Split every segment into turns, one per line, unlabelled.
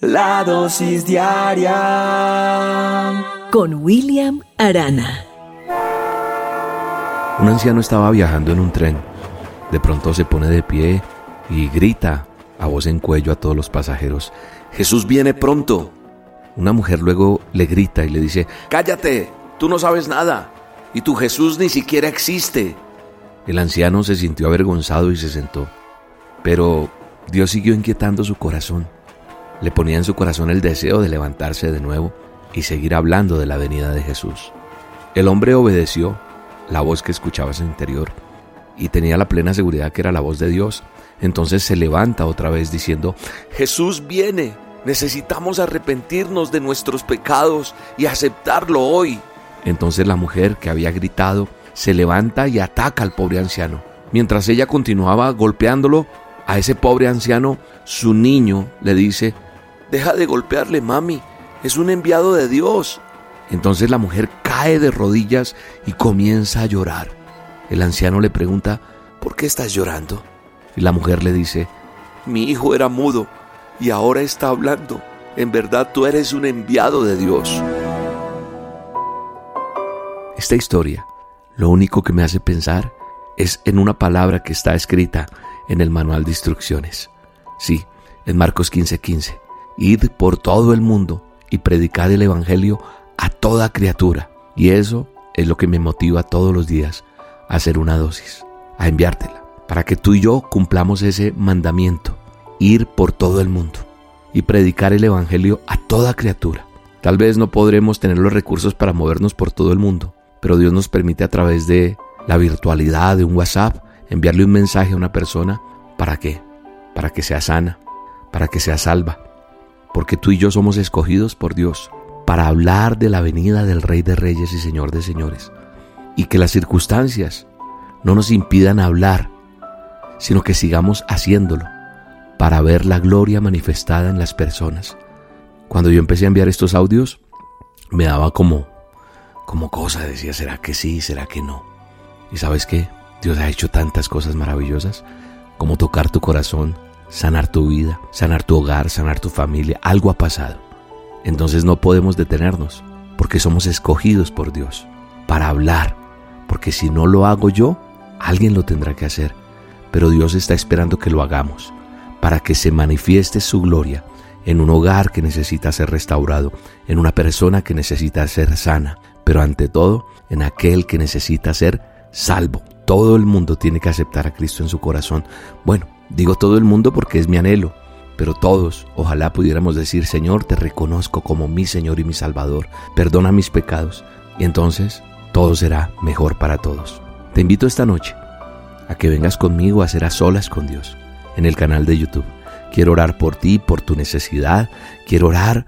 La dosis diaria
con William Arana.
Un anciano estaba viajando en un tren. De pronto se pone de pie y grita a voz en cuello a todos los pasajeros, Jesús viene pronto. Una mujer luego le grita y le dice, Cállate, tú no sabes nada, y tu Jesús ni siquiera existe. El anciano se sintió avergonzado y se sentó, pero Dios siguió inquietando su corazón le ponía en su corazón el deseo de levantarse de nuevo y seguir hablando de la venida de Jesús. El hombre obedeció la voz que escuchaba en su interior y tenía la plena seguridad que era la voz de Dios. Entonces se levanta otra vez diciendo, Jesús viene, necesitamos arrepentirnos de nuestros pecados y aceptarlo hoy. Entonces la mujer que había gritado se levanta y ataca al pobre anciano. Mientras ella continuaba golpeándolo, a ese pobre anciano, su niño le dice, Deja de golpearle, mami. Es un enviado de Dios. Entonces la mujer cae de rodillas y comienza a llorar. El anciano le pregunta, ¿por qué estás llorando? Y la mujer le dice, mi hijo era mudo y ahora está hablando. En verdad tú eres un enviado de Dios. Esta historia, lo único que me hace pensar es en una palabra que está escrita en el manual de instrucciones. Sí, en Marcos 15:15. Id por todo el mundo y predicad el Evangelio a toda criatura. Y eso es lo que me motiva todos los días a hacer una dosis, a enviártela, para que tú y yo cumplamos ese mandamiento, ir por todo el mundo y predicar el Evangelio a toda criatura. Tal vez no podremos tener los recursos para movernos por todo el mundo, pero Dios nos permite a través de la virtualidad, de un WhatsApp, enviarle un mensaje a una persona. ¿Para qué? Para que sea sana, para que sea salva, porque tú y yo somos escogidos por Dios para hablar de la venida del Rey de Reyes y Señor de Señores. Y que las circunstancias no nos impidan hablar, sino que sigamos haciéndolo para ver la gloria manifestada en las personas. Cuando yo empecé a enviar estos audios, me daba como, como cosa, decía, ¿será que sí? ¿Será que no? Y sabes qué? Dios ha hecho tantas cosas maravillosas como tocar tu corazón, sanar tu vida, sanar tu hogar, sanar tu familia. Algo ha pasado. Entonces no podemos detenernos porque somos escogidos por Dios para hablar. Porque si no lo hago yo, alguien lo tendrá que hacer. Pero Dios está esperando que lo hagamos para que se manifieste su gloria en un hogar que necesita ser restaurado, en una persona que necesita ser sana, pero ante todo en aquel que necesita ser salvo. Todo el mundo tiene que aceptar a Cristo en su corazón. Bueno, Digo todo el mundo porque es mi anhelo, pero todos ojalá pudiéramos decir, Señor, te reconozco como mi Señor y mi Salvador, perdona mis pecados, y entonces todo será mejor para todos. Te invito esta noche a que vengas conmigo a hacer a solas con Dios en el canal de YouTube. Quiero orar por ti, por tu necesidad, quiero orar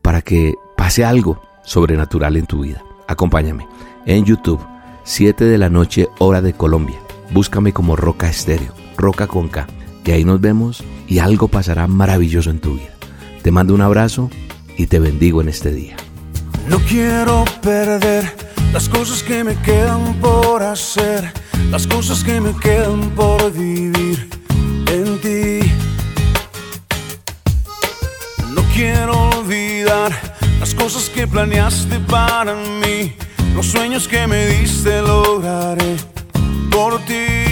para que pase algo sobrenatural en tu vida. Acompáñame en YouTube, 7 de la noche, hora de Colombia. Búscame como Roca Estéreo, Roca con K que ahí nos vemos y algo pasará maravilloso en tu vida. Te mando un abrazo y te bendigo en este día.
No quiero perder las cosas que me quedan por hacer, las cosas que me quedan por vivir en ti. No quiero olvidar las cosas que planeaste para mí, los sueños que me diste lograré por ti.